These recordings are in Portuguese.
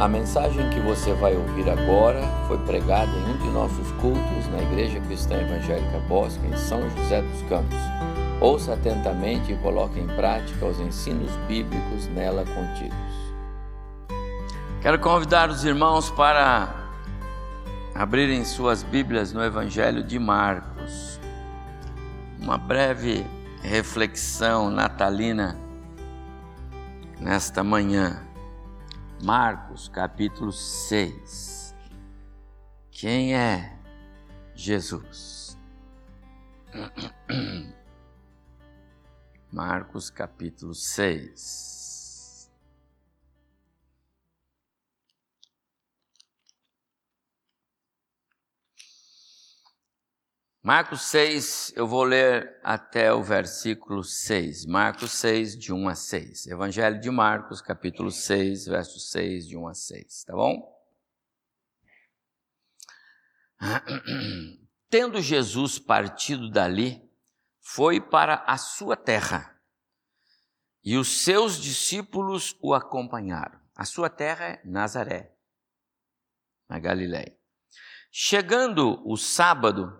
A mensagem que você vai ouvir agora foi pregada em um de nossos cultos na Igreja Cristã Evangélica Bosque, em São José dos Campos. Ouça atentamente e coloque em prática os ensinos bíblicos nela contidos. Quero convidar os irmãos para abrirem suas Bíblias no Evangelho de Marcos. Uma breve reflexão natalina nesta manhã. Marcos capítulo 6. Quem é Jesus? Marcos capítulo 6. Marcos 6, eu vou ler até o versículo 6. Marcos 6, de 1 a 6. Evangelho de Marcos, capítulo 6, verso 6, de 1 a 6. Tá bom? Tendo Jesus partido dali, foi para a sua terra e os seus discípulos o acompanharam. A sua terra é Nazaré, na Galiléia. Chegando o sábado,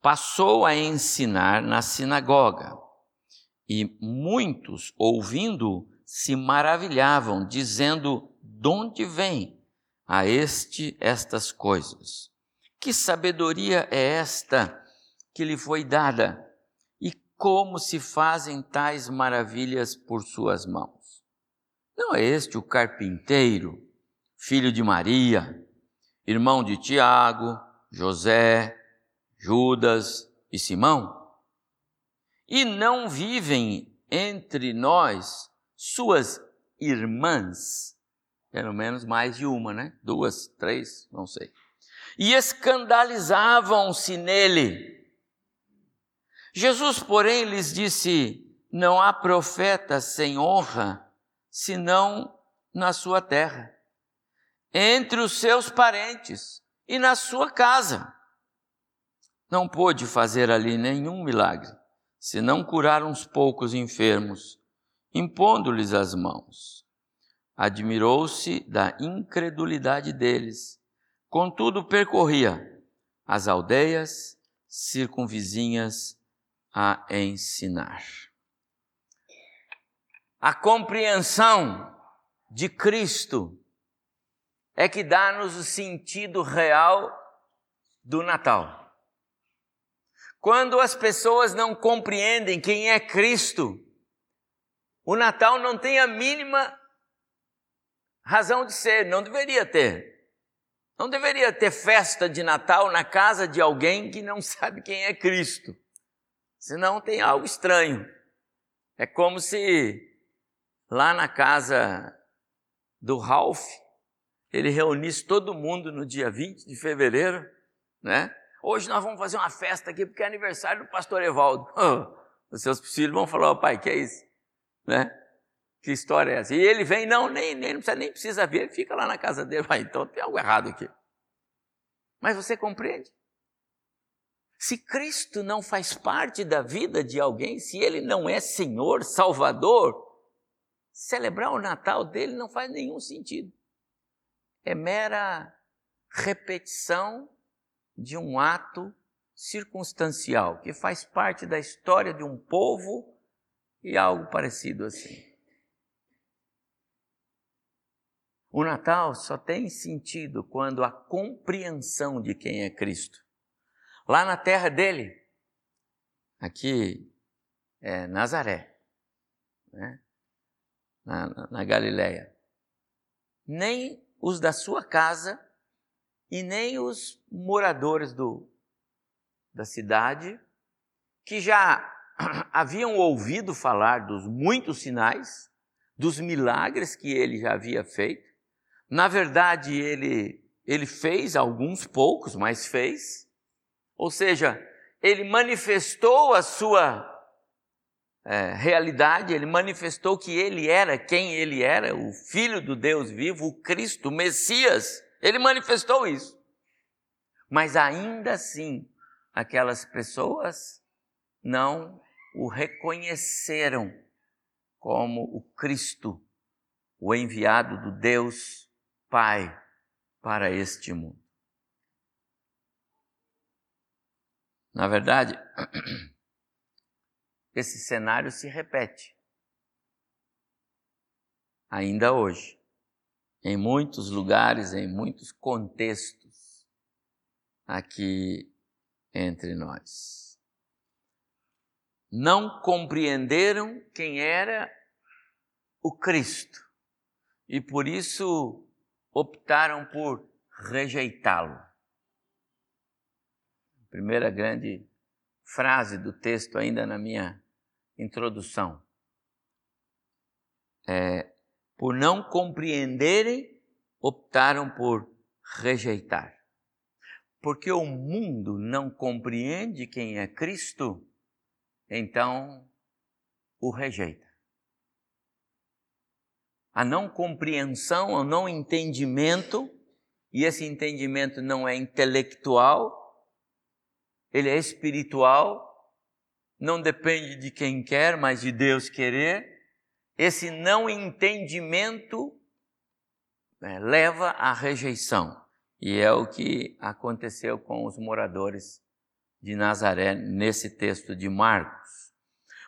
passou a ensinar na sinagoga. E muitos, ouvindo, se maravilhavam, dizendo: De onde vem a este estas coisas? Que sabedoria é esta que lhe foi dada? E como se fazem tais maravilhas por suas mãos? Não é este o carpinteiro, filho de Maria, irmão de Tiago, José, Judas e Simão? E não vivem entre nós suas irmãs? Pelo menos mais de uma, né? Duas, três, não sei. E escandalizavam-se nele. Jesus, porém, lhes disse: Não há profeta sem honra, senão na sua terra, entre os seus parentes e na sua casa não pôde fazer ali nenhum milagre, senão curar uns poucos enfermos, impondo-lhes as mãos. Admirou-se da incredulidade deles, contudo percorria as aldeias circunvizinhas a ensinar. A compreensão de Cristo é que dá-nos o sentido real do Natal. Quando as pessoas não compreendem quem é Cristo, o Natal não tem a mínima razão de ser, não deveria ter. Não deveria ter festa de Natal na casa de alguém que não sabe quem é Cristo. Senão tem algo estranho. É como se lá na casa do Ralph, ele reunisse todo mundo no dia 20 de fevereiro, né? Hoje nós vamos fazer uma festa aqui porque é aniversário do pastor Evaldo. Os seus filhos vão falar, oh, pai, que é isso? Né? Que história é essa? E ele vem, não, nem, nem, precisa, nem precisa ver, ele fica lá na casa dele. Vai, então tem algo errado aqui. Mas você compreende? Se Cristo não faz parte da vida de alguém, se ele não é Senhor, Salvador, celebrar o Natal dele não faz nenhum sentido. É mera repetição de um ato circunstancial, que faz parte da história de um povo e algo parecido assim. O Natal só tem sentido quando a compreensão de quem é Cristo. Lá na terra dele, aqui é Nazaré, né? na, na, na Galileia, nem os da sua casa e nem os moradores do, da cidade, que já haviam ouvido falar dos muitos sinais, dos milagres que ele já havia feito. Na verdade, ele, ele fez alguns poucos, mas fez. Ou seja, ele manifestou a sua é, realidade, ele manifestou que ele era quem ele era, o Filho do Deus vivo, o Cristo, o Messias. Ele manifestou isso. Mas ainda assim, aquelas pessoas não o reconheceram como o Cristo, o enviado do Deus Pai para este mundo. Na verdade, esse cenário se repete ainda hoje, em muitos lugares, em muitos contextos aqui entre nós. Não compreenderam quem era o Cristo e por isso optaram por rejeitá-lo. Primeira grande frase do texto, ainda na minha introdução. É, por não compreenderem, optaram por rejeitar. Porque o mundo não compreende quem é Cristo, então o rejeita a não compreensão, o não entendimento, e esse entendimento não é intelectual, ele é espiritual, não depende de quem quer, mas de Deus querer. Esse não entendimento é, leva à rejeição, e é o que aconteceu com os moradores de Nazaré nesse texto de Marcos.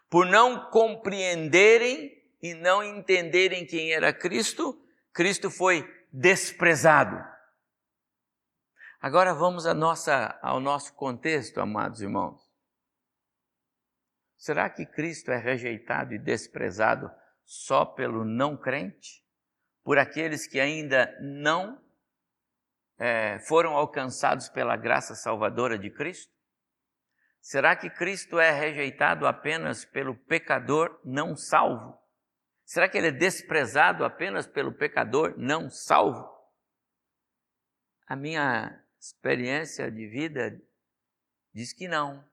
Por não compreenderem e não entenderem quem era Cristo, Cristo foi desprezado. Agora vamos nossa, ao nosso contexto, amados irmãos. Será que Cristo é rejeitado e desprezado só pelo não crente? Por aqueles que ainda não é, foram alcançados pela graça salvadora de Cristo? Será que Cristo é rejeitado apenas pelo pecador não salvo? Será que ele é desprezado apenas pelo pecador não salvo? A minha experiência de vida diz que não.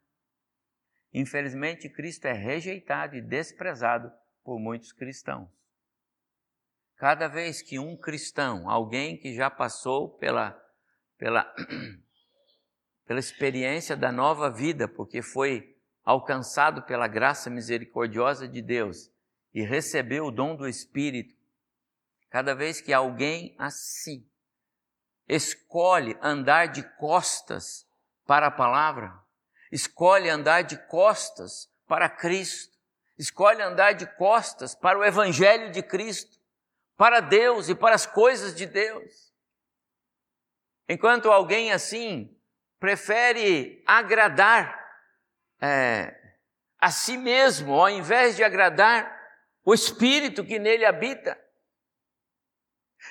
Infelizmente, Cristo é rejeitado e desprezado por muitos cristãos. Cada vez que um cristão, alguém que já passou pela, pela, pela experiência da nova vida, porque foi alcançado pela graça misericordiosa de Deus, e recebeu o dom do Espírito, cada vez que alguém assim escolhe andar de costas para a palavra, escolhe andar de costas para Cristo, escolhe andar de costas para o Evangelho de Cristo, para Deus e para as coisas de Deus. Enquanto alguém assim prefere agradar é, a si mesmo, ao invés de agradar o espírito que nele habita.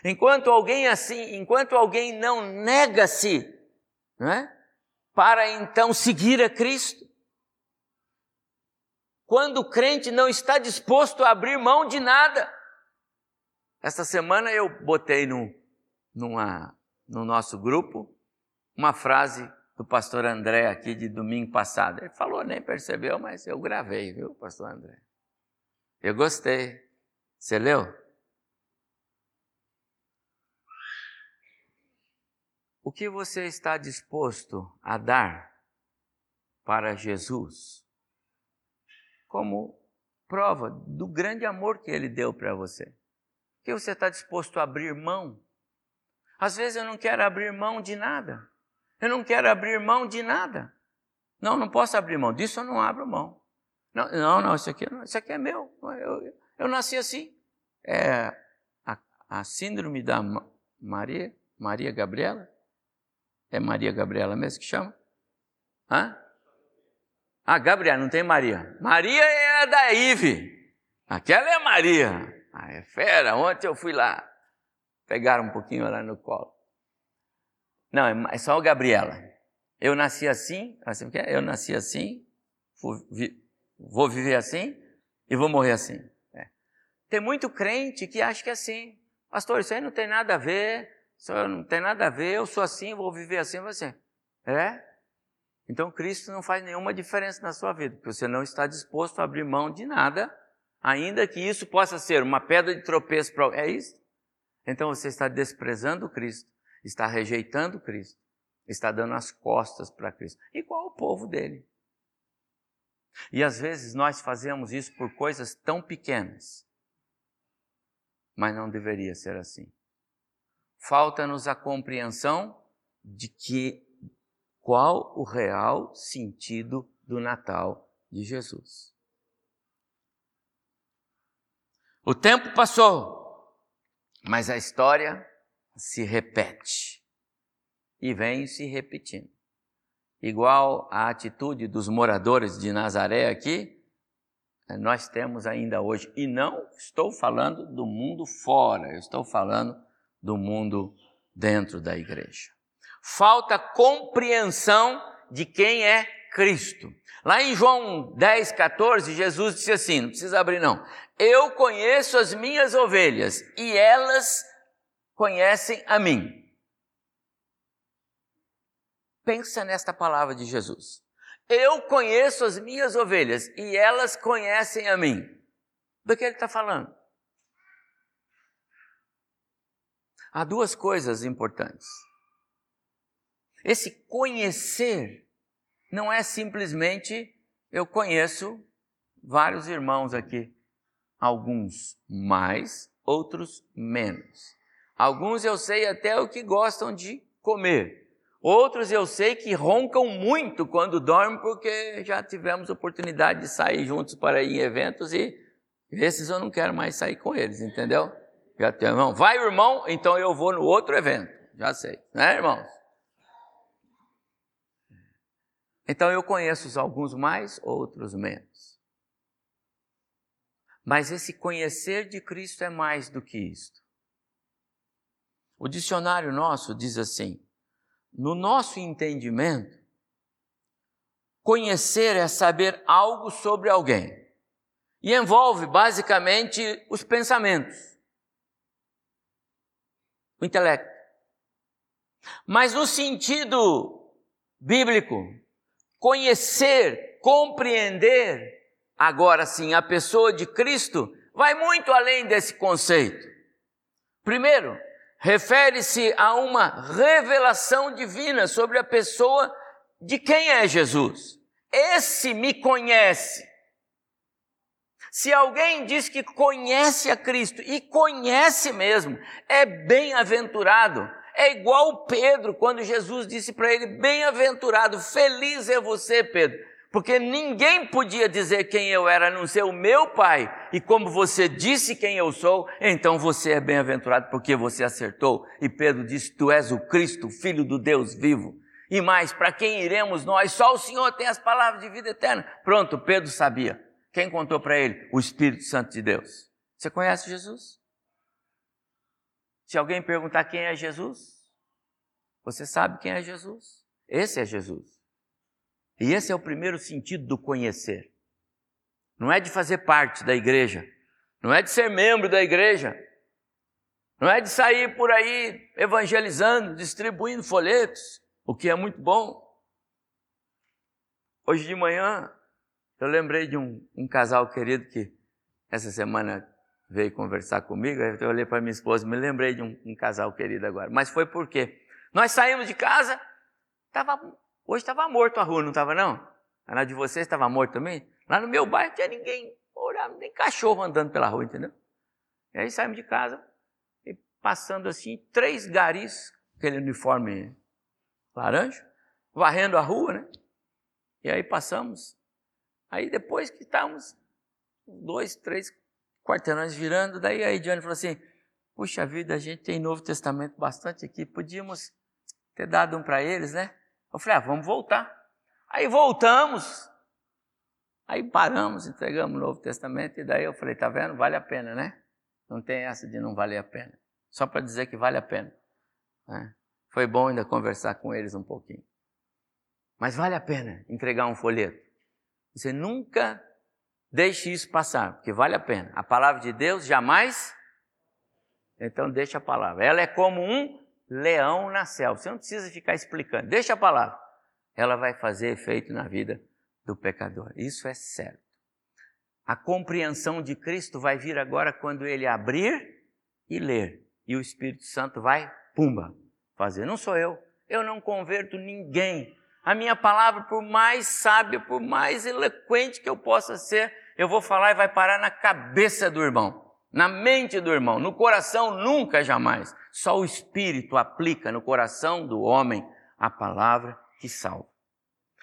Enquanto alguém assim, enquanto alguém não nega-se, não é? Para então seguir a Cristo. Quando o crente não está disposto a abrir mão de nada. Esta semana eu botei no, numa, no nosso grupo uma frase do pastor André aqui de domingo passado. Ele falou, nem percebeu, mas eu gravei, viu, pastor André? Eu gostei. Você leu? O que você está disposto a dar para Jesus como prova do grande amor que ele deu para você? Que você está disposto a abrir mão? Às vezes eu não quero abrir mão de nada. Eu não quero abrir mão de nada. Não, não posso abrir mão. Disso eu não abro mão. Não, não, não isso, aqui, isso aqui é meu. Eu, eu nasci assim. É a, a síndrome da Maria, Maria Gabriela. É Maria Gabriela mesmo que chama? Hã? Ah, Gabriela, não tem Maria. Maria é da Ive. Aquela é Maria. Ah, é fera. Ontem eu fui lá. Pegaram um pouquinho lá no colo. Não, é, é só a Gabriela. Eu nasci assim, assim eu nasci assim, fui, Vou viver assim e vou morrer assim. É. Tem muito crente que acha que é assim. Pastor, isso aí não tem nada a ver, isso não tem nada a ver, eu sou assim, vou viver assim, você. É? Então Cristo não faz nenhuma diferença na sua vida, porque você não está disposto a abrir mão de nada, ainda que isso possa ser uma pedra de tropeço para É isso? Então você está desprezando Cristo, está rejeitando Cristo, está dando as costas para Cristo. Igual o povo dele. E às vezes nós fazemos isso por coisas tão pequenas, mas não deveria ser assim. falta-nos a compreensão de que qual o real sentido do Natal de Jesus. O tempo passou, mas a história se repete e vem se repetindo. Igual a atitude dos moradores de Nazaré aqui, nós temos ainda hoje. E não estou falando do mundo fora, eu estou falando do mundo dentro da igreja. Falta compreensão de quem é Cristo. Lá em João 10, 14, Jesus disse assim: não precisa abrir não. Eu conheço as minhas ovelhas e elas conhecem a mim. Pensa nesta palavra de Jesus. Eu conheço as minhas ovelhas e elas conhecem a mim. Do que ele está falando? Há duas coisas importantes. Esse conhecer não é simplesmente eu conheço vários irmãos aqui, alguns mais, outros menos. Alguns eu sei até o que gostam de comer. Outros eu sei que roncam muito quando dormem, porque já tivemos oportunidade de sair juntos para ir em eventos e esses eu não quero mais sair com eles, entendeu? Já tem, irmão, vai irmão, então eu vou no outro evento, já sei, né irmãos? Então eu conheço alguns mais, outros menos. Mas esse conhecer de Cristo é mais do que isto. O dicionário nosso diz assim: no nosso entendimento, conhecer é saber algo sobre alguém. E envolve basicamente os pensamentos, o intelecto. Mas no sentido bíblico, conhecer, compreender, agora sim, a pessoa de Cristo, vai muito além desse conceito. Primeiro, refere-se a uma revelação divina sobre a pessoa de quem é Jesus. Esse me conhece. Se alguém diz que conhece a Cristo, e conhece mesmo, é bem-aventurado. É igual Pedro, quando Jesus disse para ele: Bem-aventurado, feliz é você, Pedro, porque ninguém podia dizer quem eu era, a não ser o meu Pai. E como você disse quem eu sou, então você é bem-aventurado porque você acertou. E Pedro disse: Tu és o Cristo, filho do Deus vivo. E mais, para quem iremos nós? Só o Senhor tem as palavras de vida eterna. Pronto, Pedro sabia. Quem contou para ele? O Espírito Santo de Deus. Você conhece Jesus? Se alguém perguntar quem é Jesus, você sabe quem é Jesus? Esse é Jesus. E esse é o primeiro sentido do conhecer. Não é de fazer parte da igreja, não é de ser membro da igreja, não é de sair por aí evangelizando, distribuindo folhetos, o que é muito bom. Hoje de manhã eu lembrei de um, um casal querido que essa semana veio conversar comigo, eu olhei para minha esposa me lembrei de um, um casal querido agora. Mas foi porque nós saímos de casa, estava Hoje estava morto a rua, não estava não? Na de vocês estava morto também? Lá no meu bairro tinha ninguém, nem cachorro andando pela rua, entendeu? E aí saímos de casa, e passando assim, três garis, aquele uniforme laranja, varrendo a rua, né? E aí passamos. Aí depois que estávamos dois, três quarteirões virando, daí a Ediane falou assim, puxa vida, a gente tem Novo Testamento bastante aqui, podíamos ter dado um para eles, né? Eu falei, ah, vamos voltar. Aí voltamos. Aí paramos, entregamos o Novo Testamento, e daí eu falei, tá vendo? Vale a pena, né? Não tem essa de não valer a pena. Só para dizer que vale a pena. Né? Foi bom ainda conversar com eles um pouquinho. Mas vale a pena entregar um folheto. Você nunca deixe isso passar, porque vale a pena. A palavra de Deus jamais. Então deixa a palavra. Ela é como um leão na selva. Você não precisa ficar explicando. Deixa a palavra. Ela vai fazer efeito na vida do pecador. Isso é certo. A compreensão de Cristo vai vir agora quando ele abrir e ler. E o Espírito Santo vai, pumba, fazer. Não sou eu. Eu não converto ninguém. A minha palavra, por mais sábia, por mais eloquente que eu possa ser, eu vou falar e vai parar na cabeça do irmão, na mente do irmão, no coração nunca, jamais. Só o Espírito aplica no coração do homem a palavra que salva.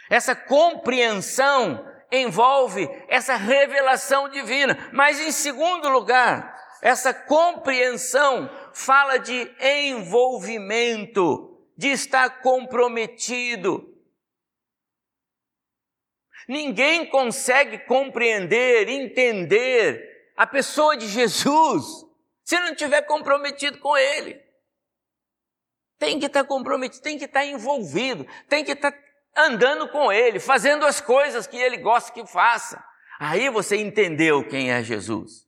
Essa compreensão envolve essa revelação divina, mas em segundo lugar, essa compreensão fala de envolvimento, de estar comprometido. Ninguém consegue compreender, entender a pessoa de Jesus se não estiver comprometido com Ele. Tem que estar comprometido, tem que estar envolvido, tem que estar andando com Ele, fazendo as coisas que Ele gosta que faça. Aí você entendeu quem é Jesus.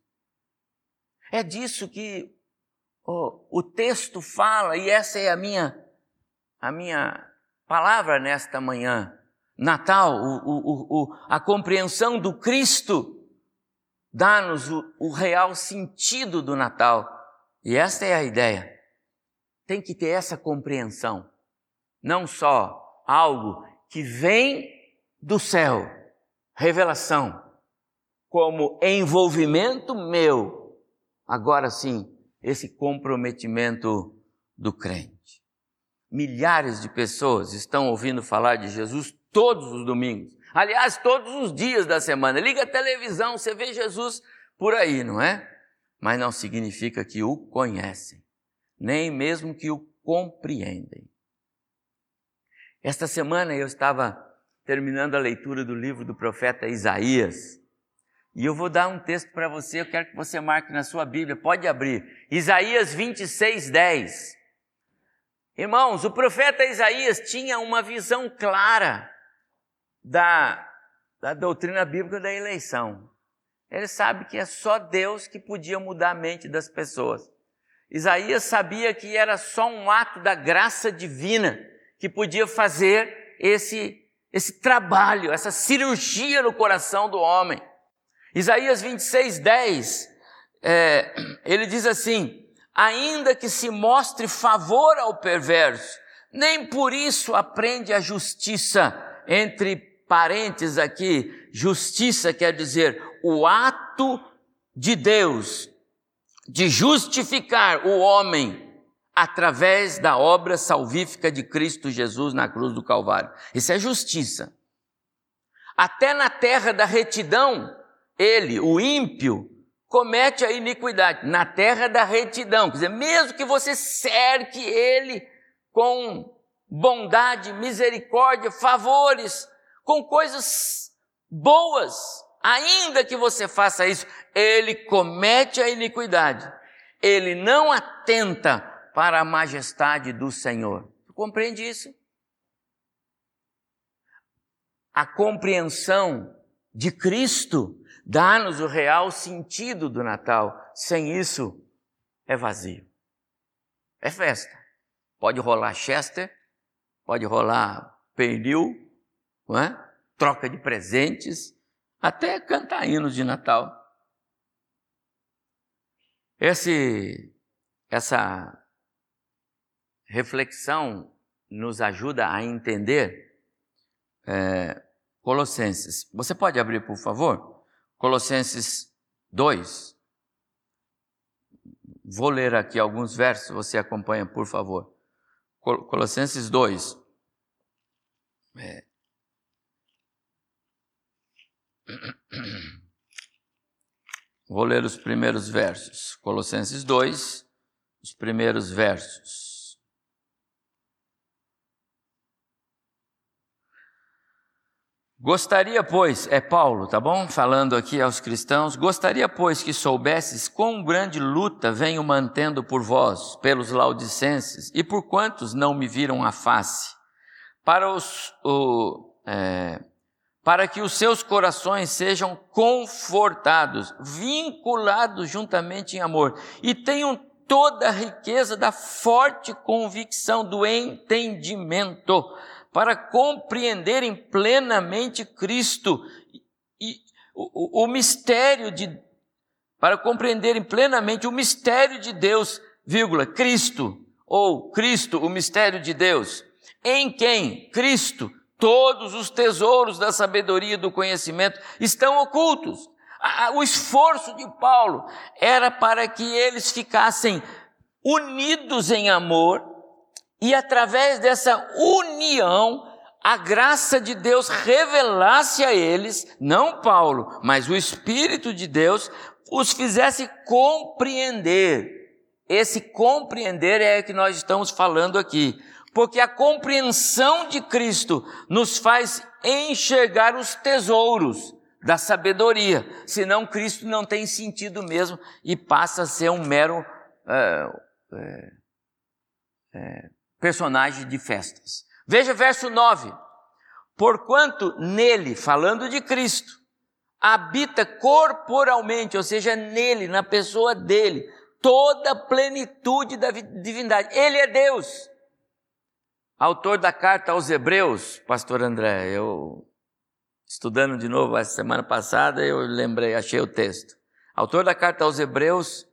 É disso que oh, o texto fala, e essa é a minha, a minha palavra nesta manhã. Natal, o, o, o, a compreensão do Cristo, dá-nos o real sentido do Natal. E esta é a ideia. Tem que ter essa compreensão. Não só algo que vem do céu, revelação, como envolvimento meu, agora sim, esse comprometimento do crente. Milhares de pessoas estão ouvindo falar de Jesus todos os domingos. Aliás, todos os dias da semana. Liga a televisão, você vê Jesus por aí, não é? Mas não significa que o conhecem, nem mesmo que o compreendem. Esta semana eu estava terminando a leitura do livro do profeta Isaías. E eu vou dar um texto para você, eu quero que você marque na sua Bíblia, pode abrir. Isaías 26, 10. Irmãos, o profeta Isaías tinha uma visão clara da, da doutrina bíblica da eleição. Ele sabe que é só Deus que podia mudar a mente das pessoas. Isaías sabia que era só um ato da graça divina que podia fazer esse, esse trabalho, essa cirurgia no coração do homem. Isaías 26, 10, é, ele diz assim: ainda que se mostre favor ao perverso, nem por isso aprende a justiça. Entre parênteses aqui, justiça quer dizer o ato de Deus de justificar o homem através da obra salvífica de Cristo Jesus na cruz do Calvário. Isso é justiça. Até na terra da retidão, ele, o ímpio, comete a iniquidade. Na terra da retidão, quer dizer, mesmo que você cerque ele com bondade, misericórdia, favores, com coisas boas, ainda que você faça isso, ele comete a iniquidade. Ele não atenta para a majestade do Senhor. Compreende isso? A compreensão de Cristo dá-nos o real sentido do Natal. Sem isso, é vazio. É festa. Pode rolar Chester, pode rolar pernil, é? troca de presentes, até cantar hinos de Natal. Esse, essa reflexão nos ajuda a entender é, Colossenses. Você pode abrir, por favor? Colossenses 2. Vou ler aqui alguns versos, você acompanha, por favor. Colossenses 2. É. Vou ler os primeiros versos. Colossenses 2, os primeiros versos. Gostaria, pois, é Paulo, tá bom? Falando aqui aos cristãos, gostaria, pois, que soubesses quão grande luta venho mantendo por vós, pelos laudicenses, e por quantos não me viram a face, para, os, o, é, para que os seus corações sejam confortados, vinculados juntamente em amor, e tenham toda a riqueza da forte convicção do entendimento, para compreenderem plenamente Cristo e o, o, mistério de para compreenderem plenamente o mistério de Deus, vírgula, Cristo, ou Cristo, o mistério de Deus, em quem? Cristo, todos os tesouros da sabedoria e do conhecimento estão ocultos. O esforço de Paulo era para que eles ficassem unidos em amor, e através dessa união, a graça de Deus revelasse a eles, não Paulo, mas o Espírito de Deus, os fizesse compreender. Esse compreender é o que nós estamos falando aqui, porque a compreensão de Cristo nos faz enxergar os tesouros da sabedoria, senão Cristo não tem sentido mesmo e passa a ser um mero é, é, é, personagem de festas. Veja verso 9: Porquanto nele, falando de Cristo, habita corporalmente, ou seja, nele, na pessoa dele, toda a plenitude da divindade. Ele é Deus. Autor da carta aos Hebreus, Pastor André, eu estudando de novo a semana passada, eu lembrei, achei o texto. Autor da carta aos Hebreus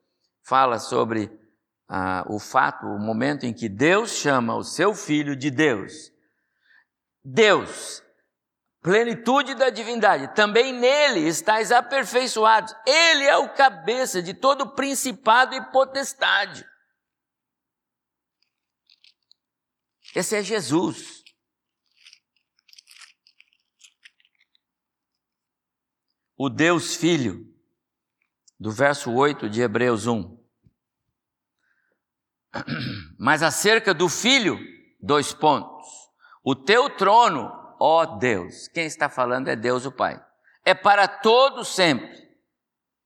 fala sobre ah, o fato, o momento em que Deus chama o seu filho de Deus. Deus, plenitude da divindade, também nele estáis aperfeiçoados. Ele é o cabeça de todo principado e potestade. Esse é Jesus. o Deus Filho, do verso 8 de Hebreus 1. Mas acerca do Filho, dois pontos. O teu trono, ó Deus, quem está falando é Deus o Pai, é para todo sempre,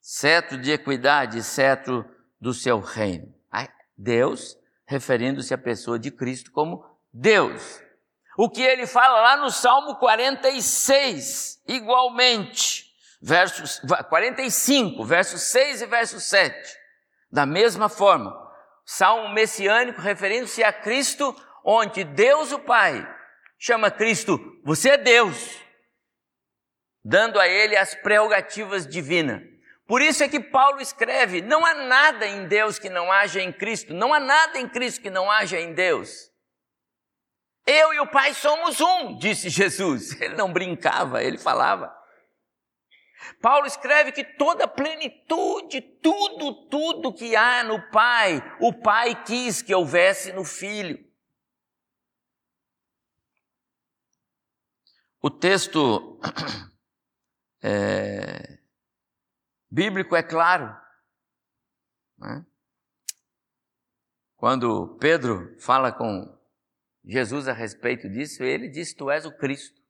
cetro de equidade, cetro do seu reino. Deus, referindo-se à pessoa de Cristo como Deus. O que ele fala lá no Salmo 46, igualmente versos 45, versos 6 e verso 7. Da mesma forma, salmo messiânico referindo-se a Cristo, onde Deus o Pai chama Cristo, você é Deus, dando a ele as prerrogativas divinas. Por isso é que Paulo escreve: não há nada em Deus que não haja em Cristo, não há nada em Cristo que não haja em Deus. Eu e o Pai somos um, disse Jesus. Ele não brincava, ele falava. Paulo escreve que toda a plenitude, tudo, tudo que há no Pai, o Pai quis que houvesse no Filho. O texto é, bíblico é claro. Né? Quando Pedro fala com Jesus a respeito disso, ele diz: Tu és o Cristo,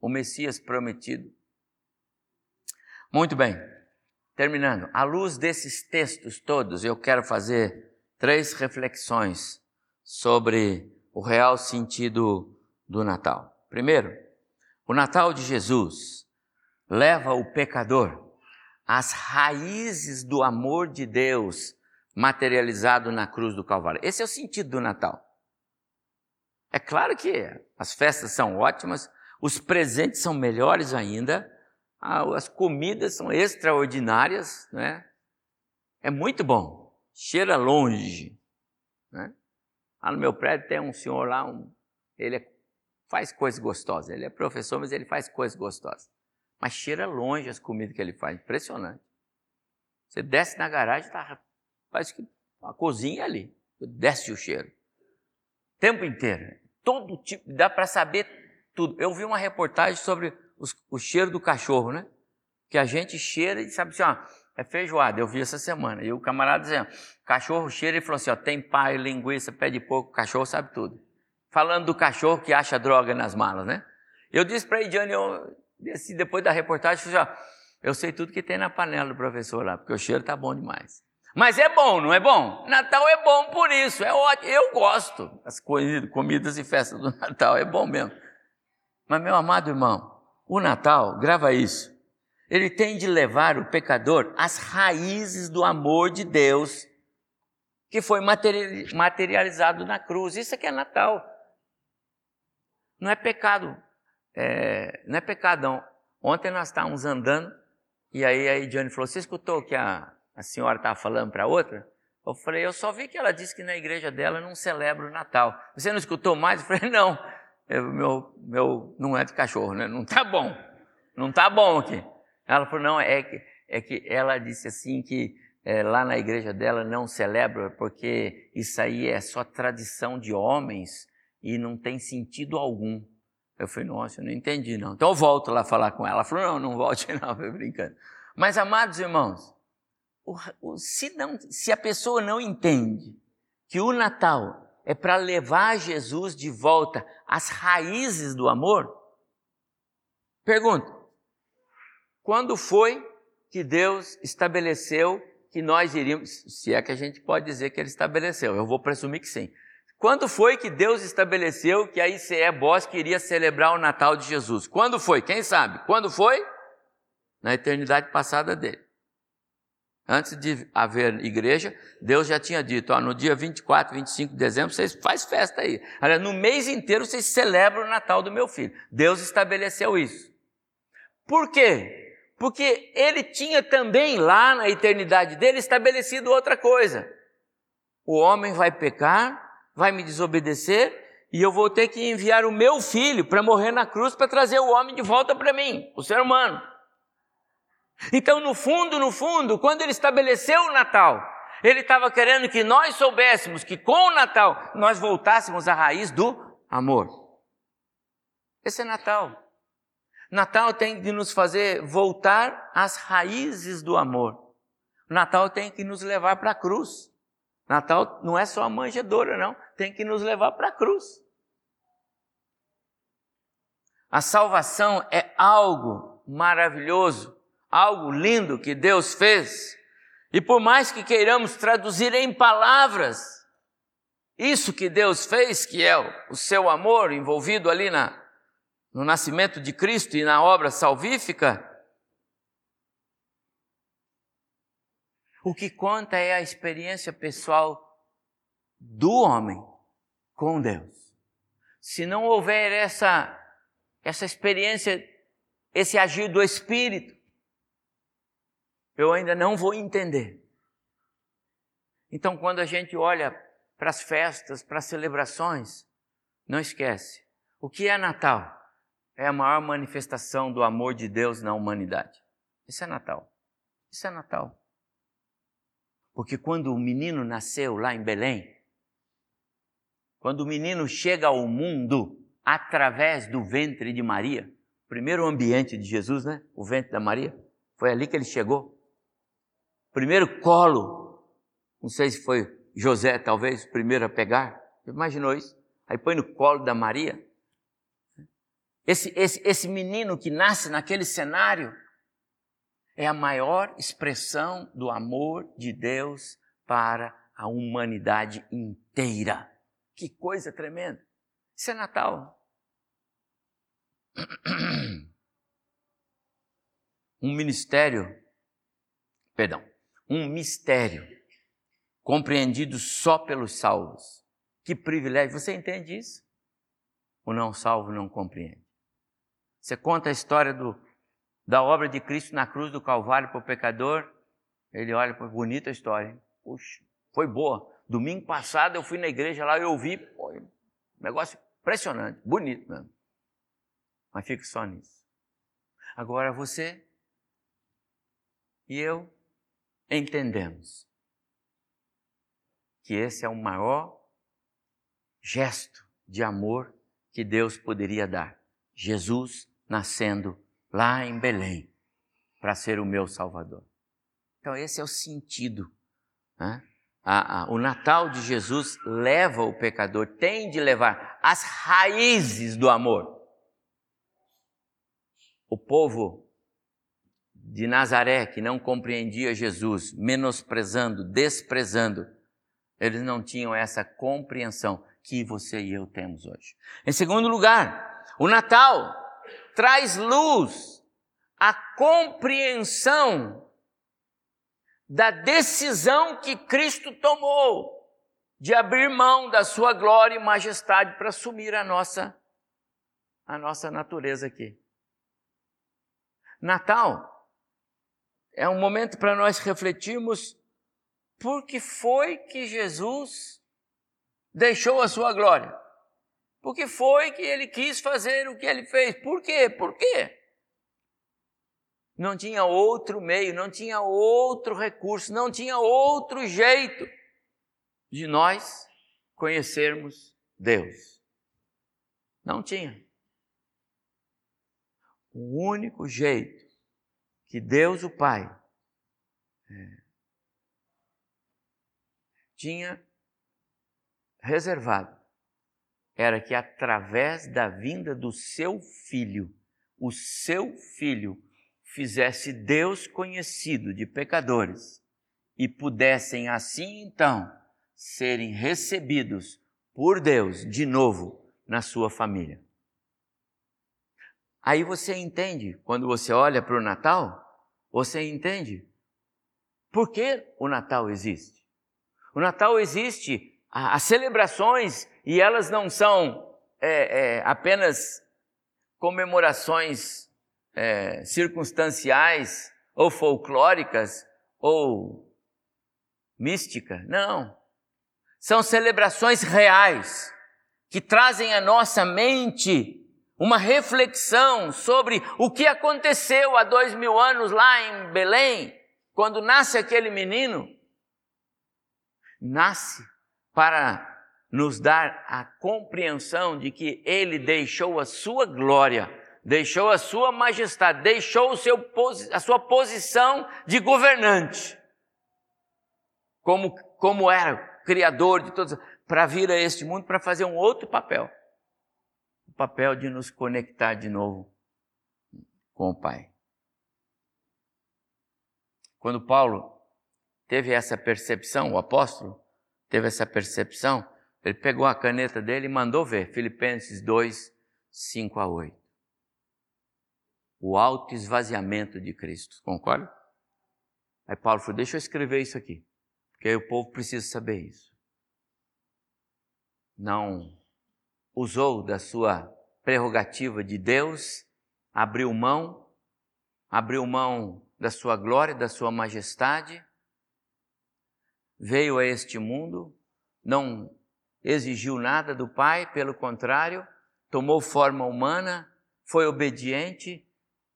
o Messias prometido. Muito bem, terminando. À luz desses textos todos, eu quero fazer três reflexões sobre o real sentido do Natal. Primeiro, o Natal de Jesus leva o pecador às raízes do amor de Deus materializado na cruz do Calvário. Esse é o sentido do Natal. É claro que as festas são ótimas, os presentes são melhores ainda, as comidas são extraordinárias, né? É muito bom. Cheira longe, né? Lá no meu prédio tem um senhor lá, um, ele é, faz coisas gostosas. Ele é professor, mas ele faz coisas gostosas. Mas cheira longe as comidas que ele faz, impressionante. Você desce na garagem, tá, parece que a cozinha é ali, desce o cheiro. Tempo inteiro. Todo tipo, dá para saber tudo. Eu vi uma reportagem sobre os, o cheiro do cachorro, né? Que a gente cheira e sabe assim, ó, é feijoada, eu vi essa semana. E o camarada dizendo, cachorro cheira e falou assim, ó, tem pai, linguiça, pé de porco, cachorro sabe tudo. Falando do cachorro que acha droga nas malas, né? Eu disse para a Ediane, eu depois da reportagem, falei, ó, eu sei tudo que tem na panela do professor lá, porque o cheiro tá bom demais. Mas é bom, não é bom? Natal é bom por isso, é ótimo. Eu gosto. As comidas e festas do Natal é bom mesmo. Mas, meu amado irmão, o Natal, grava isso, ele tem de levar o pecador às raízes do amor de Deus que foi materializado na cruz. Isso aqui é Natal. Não é pecado. É, não é pecadão. Ontem nós estávamos andando e aí a Ediane falou: Você escutou que a, a senhora estava falando para outra? Eu falei: Eu só vi que ela disse que na igreja dela não celebra o Natal. Você não escutou mais? Eu falei: Não meu, meu não é de cachorro, né? Não tá bom, não tá bom aqui. Ela falou, não, é que, é que ela disse assim que é, lá na igreja dela não celebra, porque isso aí é só tradição de homens e não tem sentido algum. Eu falei, nossa, eu não entendi não. Então eu volto lá falar com ela. Ela falou, não, não volte não, eu brincando. Mas, amados irmãos, se, não, se a pessoa não entende que o Natal é para levar Jesus de volta às raízes do amor, pergunta, quando foi que Deus estabeleceu que nós iríamos, se é que a gente pode dizer que ele estabeleceu, eu vou presumir que sim. Quando foi que Deus estabeleceu que a ICE Bosque iria celebrar o Natal de Jesus? Quando foi? Quem sabe? Quando foi? Na eternidade passada dele. Antes de haver igreja, Deus já tinha dito: ó, no dia 24, 25 de dezembro, vocês fazem festa aí. Olha, no mês inteiro vocês celebram o Natal do meu filho. Deus estabeleceu isso. Por quê? Porque ele tinha também lá na eternidade dele estabelecido outra coisa. O homem vai pecar, vai me desobedecer e eu vou ter que enviar o meu filho para morrer na cruz para trazer o homem de volta para mim, o ser humano. Então, no fundo, no fundo, quando ele estabeleceu o Natal, ele estava querendo que nós soubéssemos que com o Natal nós voltássemos à raiz do amor. Esse é Natal. Natal tem que nos fazer voltar às raízes do amor. Natal tem que nos levar para a cruz. Natal não é só a manjedoura, não. Tem que nos levar para a cruz. A salvação é algo maravilhoso, algo lindo que Deus fez. E por mais que queiramos traduzir em palavras isso que Deus fez, que é o seu amor envolvido ali na, no nascimento de Cristo e na obra salvífica, o que conta é a experiência pessoal do homem com Deus. Se não houver essa essa experiência, esse agir do espírito, eu ainda não vou entender. Então, quando a gente olha para as festas, para as celebrações, não esquece. O que é Natal? é a maior manifestação do amor de Deus na humanidade. Isso é Natal. Isso é Natal. Porque quando o menino nasceu lá em Belém, quando o menino chega ao mundo através do ventre de Maria, primeiro ambiente de Jesus, né? O ventre da Maria, foi ali que ele chegou. Primeiro colo, não sei se foi José, talvez, o primeiro a pegar. Imaginou isso? Aí põe no colo da Maria. Esse, esse, esse menino que nasce naquele cenário é a maior expressão do amor de Deus para a humanidade inteira. Que coisa tremenda! Isso é Natal. Um ministério, perdão, um mistério compreendido só pelos salvos. Que privilégio! Você entende isso? O não salvo não compreende. Você conta a história do, da obra de Cristo na cruz do Calvário para o pecador. Ele olha, bonita a história. Puxa, foi boa. Domingo passado eu fui na igreja lá e eu vi, pô, negócio impressionante, bonito mesmo. Mas fica só nisso. Agora você e eu entendemos que esse é o maior gesto de amor que Deus poderia dar. Jesus nascendo lá em Belém para ser o meu Salvador. Então, esse é o sentido. Né? O Natal de Jesus leva o pecador, tem de levar as raízes do amor. O povo de Nazaré, que não compreendia Jesus, menosprezando, desprezando, eles não tinham essa compreensão que você e eu temos hoje. Em segundo lugar, o Natal traz luz à compreensão da decisão que Cristo tomou de abrir mão da sua glória e majestade para assumir a nossa a nossa natureza aqui. Natal é um momento para nós refletirmos por que foi que Jesus deixou a sua glória. Porque foi que ele quis fazer o que ele fez. Por quê? Por quê? Não tinha outro meio, não tinha outro recurso, não tinha outro jeito de nós conhecermos Deus. Não tinha. O único jeito que Deus, o Pai, é, tinha reservado era que através da vinda do seu filho, o seu filho fizesse Deus conhecido de pecadores e pudessem assim então serem recebidos por Deus de novo na sua família. Aí você entende, quando você olha para o Natal, você entende por que o Natal existe. O Natal existe, as celebrações, e elas não são é, é, apenas comemorações é, circunstanciais ou folclóricas ou mística, não. São celebrações reais que trazem à nossa mente uma reflexão sobre o que aconteceu há dois mil anos lá em Belém, quando nasce aquele menino. Nasce para nos dar a compreensão de que ele deixou a sua glória, deixou a sua majestade, deixou seu, a sua posição de governante, como, como era criador de todos, para vir a este mundo para fazer um outro papel papel de nos conectar de novo com o Pai. Quando Paulo teve essa percepção, o apóstolo teve essa percepção, ele pegou a caneta dele e mandou ver, Filipenses 2, 5 a 8. O alto esvaziamento de Cristo, concorda? Aí Paulo falou: Deixa eu escrever isso aqui, porque aí o povo precisa saber isso não usou da sua prerrogativa de Deus, abriu mão, abriu mão da sua glória, da sua majestade, veio a este mundo, não exigiu nada do Pai, pelo contrário, tomou forma humana, foi obediente,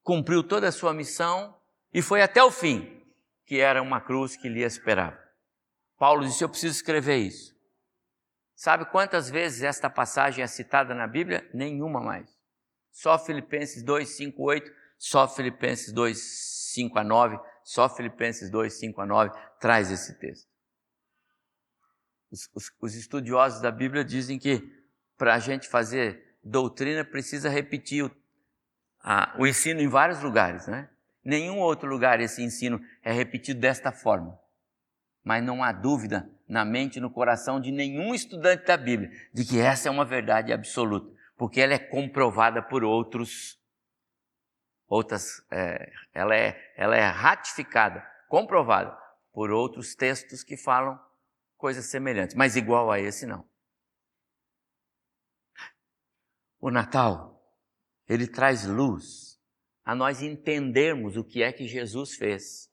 cumpriu toda a sua missão e foi até o fim, que era uma cruz que lhe esperava. Paulo disse: Eu preciso escrever isso. Sabe quantas vezes esta passagem é citada na Bíblia? Nenhuma mais. Só Filipenses 2, 5, 8, só Filipenses 2, 5 a 9, só Filipenses 2, 5 a 9 traz esse texto. Os, os, os estudiosos da Bíblia dizem que para a gente fazer doutrina precisa repetir o, a, o ensino em vários lugares, né? Nenhum outro lugar esse ensino é repetido desta forma. Mas não há dúvida na mente e no coração de nenhum estudante da Bíblia de que essa é uma verdade absoluta, porque ela é comprovada por outros, outras, é, ela, é, ela é ratificada, comprovada por outros textos que falam coisas semelhantes, mas igual a esse não. O Natal, ele traz luz a nós entendermos o que é que Jesus fez.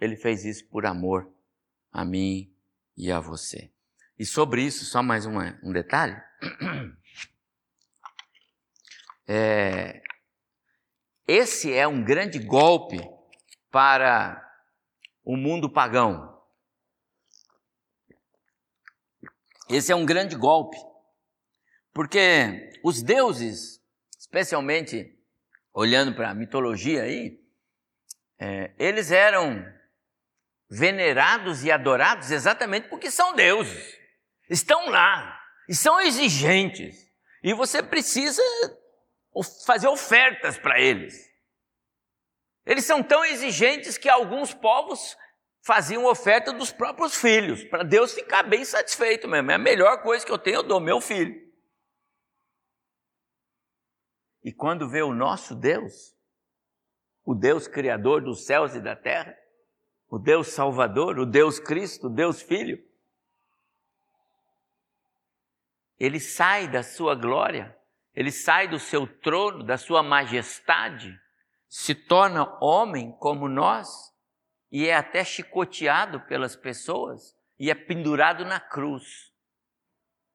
Ele fez isso por amor a mim e a você. E sobre isso, só mais uma, um detalhe. É, esse é um grande golpe para o mundo pagão. Esse é um grande golpe, porque os deuses, especialmente olhando para a mitologia aí, é, eles eram venerados e adorados exatamente porque são deuses. Estão lá e são exigentes. E você precisa fazer ofertas para eles. Eles são tão exigentes que alguns povos faziam oferta dos próprios filhos, para Deus ficar bem satisfeito mesmo. É a melhor coisa que eu tenho, eu dou meu filho. E quando vê o nosso Deus, o Deus criador dos céus e da terra, o Deus Salvador, o Deus Cristo, o Deus Filho. Ele sai da sua glória, ele sai do seu trono, da sua majestade, se torna homem como nós e é até chicoteado pelas pessoas e é pendurado na cruz.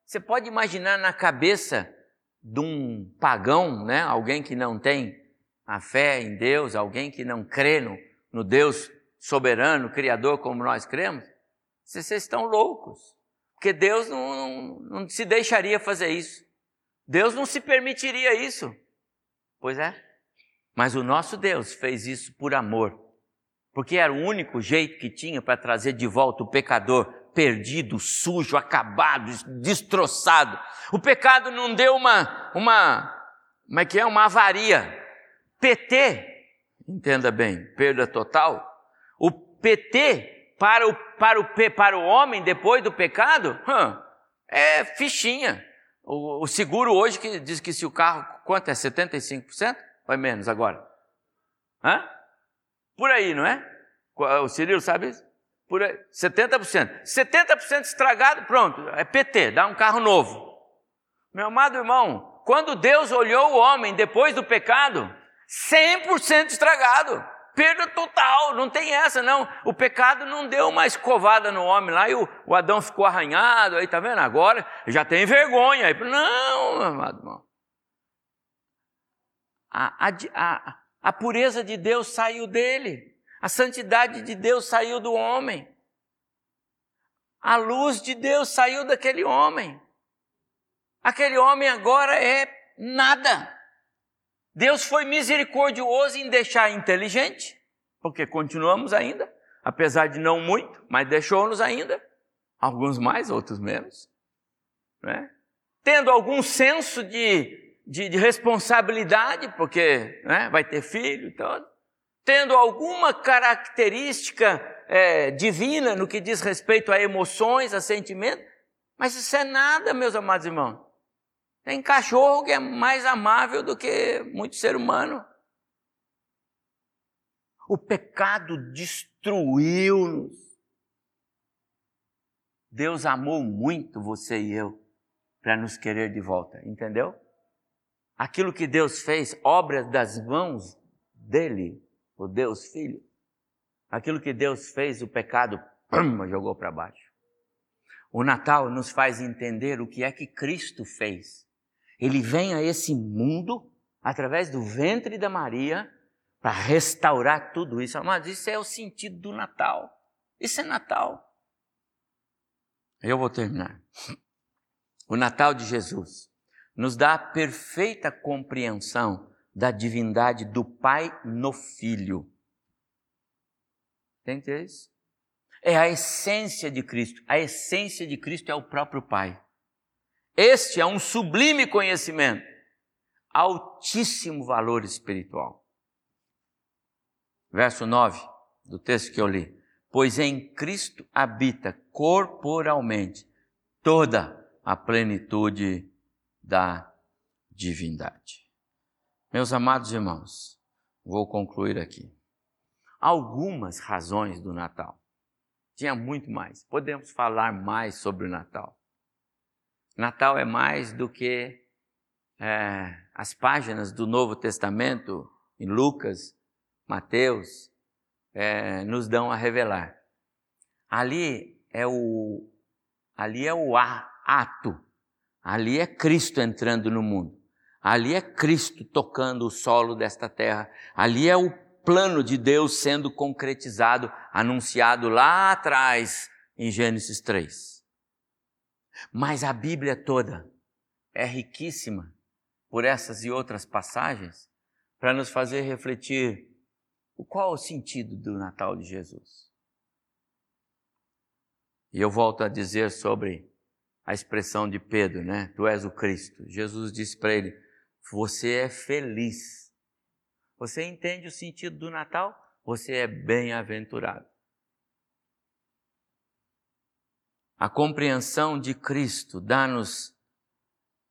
Você pode imaginar na cabeça de um pagão, né, alguém que não tem a fé em Deus, alguém que não crê no, no Deus soberano, criador, como nós cremos, vocês estão loucos. Porque Deus não, não, não se deixaria fazer isso. Deus não se permitiria isso. Pois é. Mas o nosso Deus fez isso por amor. Porque era o único jeito que tinha para trazer de volta o pecador perdido, sujo, acabado, destroçado. O pecado não deu uma, uma, como é que é? Uma avaria. PT, entenda bem, perda total. PT para o, para o, para o homem depois do pecado hum, é fichinha. O, o, seguro hoje que diz que se o carro, quanto é? 75%? Ou é menos agora? Hã? Por aí, não é? O Cirilo sabe isso? Por aí, 70%. 70% estragado, pronto, é PT, dá um carro novo. Meu amado irmão, quando Deus olhou o homem depois do pecado, 100% estragado. Perda total, não tem essa não. O pecado não deu uma escovada no homem lá e o, o Adão ficou arranhado, aí tá vendo? Agora já tem vergonha. Aí, não, amado irmão. A, a, a, a pureza de Deus saiu dele. A santidade de Deus saiu do homem. A luz de Deus saiu daquele homem. Aquele homem agora é nada. Deus foi misericordioso em deixar inteligente, porque continuamos ainda, apesar de não muito, mas deixou-nos ainda, alguns mais, outros menos, né? tendo algum senso de, de, de responsabilidade, porque né, vai ter filho e todo, tendo alguma característica é, divina no que diz respeito a emoções, a sentimentos, mas isso é nada, meus amados irmãos. Tem cachorro que é mais amável do que muito ser humano. O pecado destruiu-nos. Deus amou muito você e eu para nos querer de volta, entendeu? Aquilo que Deus fez, obras das mãos dele, o Deus Filho. Aquilo que Deus fez, o pecado pum, jogou para baixo. O Natal nos faz entender o que é que Cristo fez ele vem a esse mundo através do ventre da Maria para restaurar tudo isso. Mas isso é o sentido do Natal. Isso é Natal. Eu vou terminar. O Natal de Jesus nos dá a perfeita compreensão da divindade do Pai no Filho. Entende isso? É a essência de Cristo. A essência de Cristo é o próprio Pai. Este é um sublime conhecimento, altíssimo valor espiritual. Verso 9 do texto que eu li. Pois em Cristo habita corporalmente toda a plenitude da divindade. Meus amados irmãos, vou concluir aqui. Algumas razões do Natal. Tinha muito mais. Podemos falar mais sobre o Natal. Natal é mais do que é, as páginas do Novo Testamento, em Lucas, Mateus, é, nos dão a revelar. Ali é o, ali é o ato, ali é Cristo entrando no mundo, ali é Cristo tocando o solo desta terra, ali é o plano de Deus sendo concretizado, anunciado lá atrás em Gênesis 3. Mas a Bíblia toda é riquíssima por essas e outras passagens para nos fazer refletir o qual é o sentido do Natal de Jesus. E eu volto a dizer sobre a expressão de Pedro, né? Tu és o Cristo. Jesus disse para ele: Você é feliz. Você entende o sentido do Natal? Você é bem-aventurado. A compreensão de Cristo dá-nos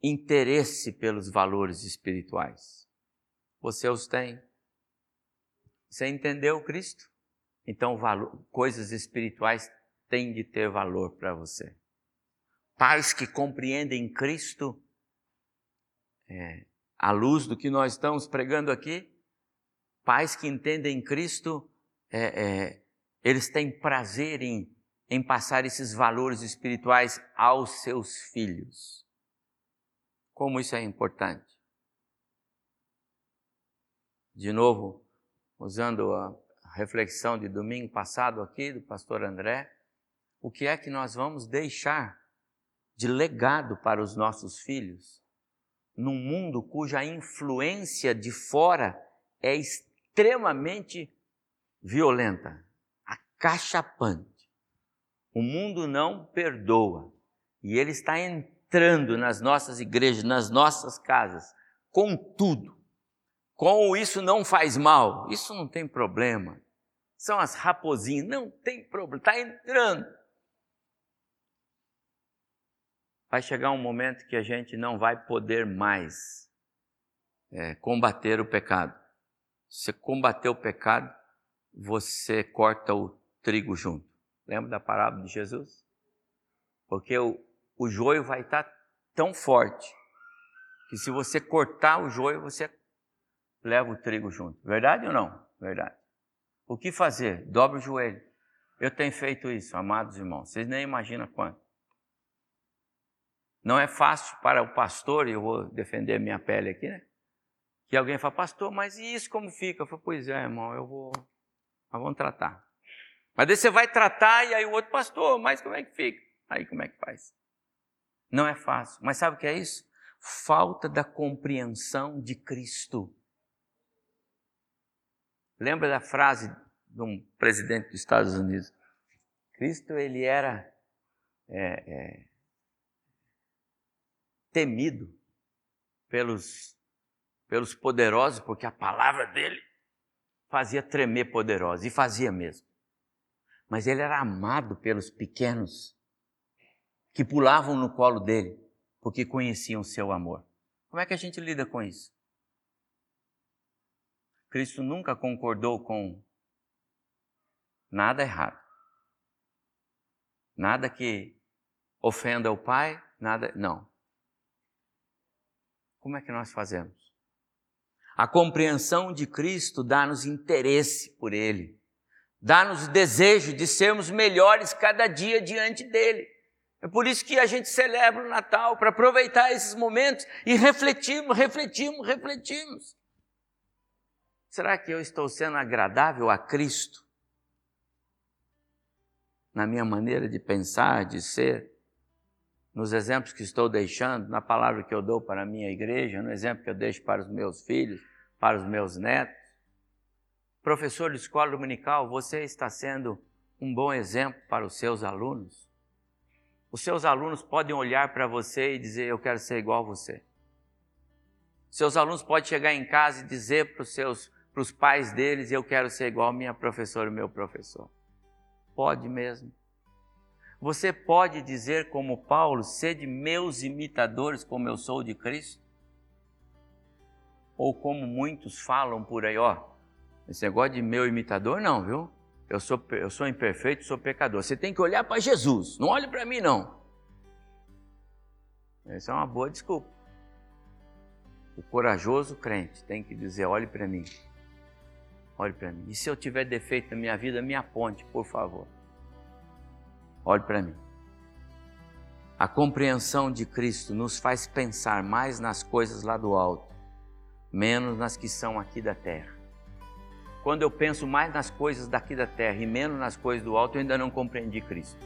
interesse pelos valores espirituais. Você os tem. Você entendeu Cristo? Então, valor, coisas espirituais têm de ter valor para você. Pais que compreendem Cristo, é, à luz do que nós estamos pregando aqui, pais que entendem Cristo, é, é, eles têm prazer em em passar esses valores espirituais aos seus filhos. Como isso é importante. de novo, usando a reflexão de domingo passado aqui do pastor André, o que é que nós vamos deixar de legado para os nossos filhos num mundo cuja influência de fora é extremamente violenta, acachapante. O mundo não perdoa e ele está entrando nas nossas igrejas, nas nossas casas, com tudo. Com isso não faz mal, isso não tem problema. São as raposinhas, não tem problema, está entrando. Vai chegar um momento que a gente não vai poder mais é, combater o pecado. Você combater o pecado, você corta o trigo junto. Lembra da parábola de Jesus? Porque o, o joio vai estar tão forte que se você cortar o joio, você leva o trigo junto. Verdade ou não? Verdade. O que fazer? Dobre o joelho. Eu tenho feito isso, amados irmãos. Vocês nem imaginam quanto. Não é fácil para o pastor, e eu vou defender minha pele aqui, né? Que alguém fala, pastor, mas e isso como fica? Eu falo, pois é, irmão, eu vou. Nós vamos tratar. Mas daí você vai tratar e aí o outro, pastor, mas como é que fica? Aí como é que faz? Não é fácil. Mas sabe o que é isso? Falta da compreensão de Cristo. Lembra da frase de um presidente dos Estados Unidos? Cristo, ele era é, é, temido pelos, pelos poderosos, porque a palavra dele fazia tremer poderosos, e fazia mesmo. Mas ele era amado pelos pequenos que pulavam no colo dele, porque conheciam seu amor. Como é que a gente lida com isso? Cristo nunca concordou com nada errado. Nada que ofenda o Pai, nada. Não. Como é que nós fazemos? A compreensão de Cristo dá-nos interesse por Ele, dá-nos o desejo de sermos melhores cada dia diante dEle. É por isso que a gente celebra o Natal, para aproveitar esses momentos e refletirmos, refletirmos, refletirmos. Será que eu estou sendo agradável a Cristo? Na minha maneira de pensar, de ser? nos exemplos que estou deixando, na palavra que eu dou para a minha igreja, no exemplo que eu deixo para os meus filhos, para os meus netos. Professor de escola dominical, você está sendo um bom exemplo para os seus alunos? Os seus alunos podem olhar para você e dizer: Eu quero ser igual a você. Seus alunos podem chegar em casa e dizer para os seus para os pais deles: Eu quero ser igual a minha professora e meu professor. Pode mesmo. Você pode dizer, como Paulo, sede meus imitadores, como eu sou de Cristo? Ou como muitos falam por aí, ó, esse negócio de meu imitador, não, viu? Eu sou, eu sou imperfeito, sou pecador. Você tem que olhar para Jesus, não olhe para mim, não. Essa é uma boa desculpa. O corajoso crente tem que dizer: olhe para mim. Olhe para mim. E se eu tiver defeito na minha vida, me aponte, por favor. Olhe para mim. A compreensão de Cristo nos faz pensar mais nas coisas lá do alto, menos nas que são aqui da terra. Quando eu penso mais nas coisas daqui da terra e menos nas coisas do alto, eu ainda não compreendi Cristo.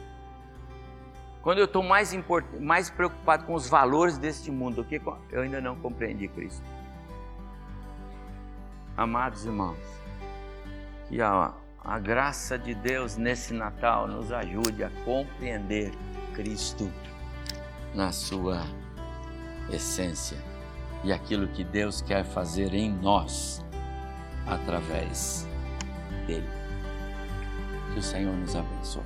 Quando eu estou mais, mais preocupado com os valores deste mundo do que com... eu ainda não compreendi Cristo. Amados irmãos, que a a graça de Deus nesse Natal nos ajude a compreender Cristo na sua essência e aquilo que Deus quer fazer em nós através dele. Que o Senhor nos abençoe.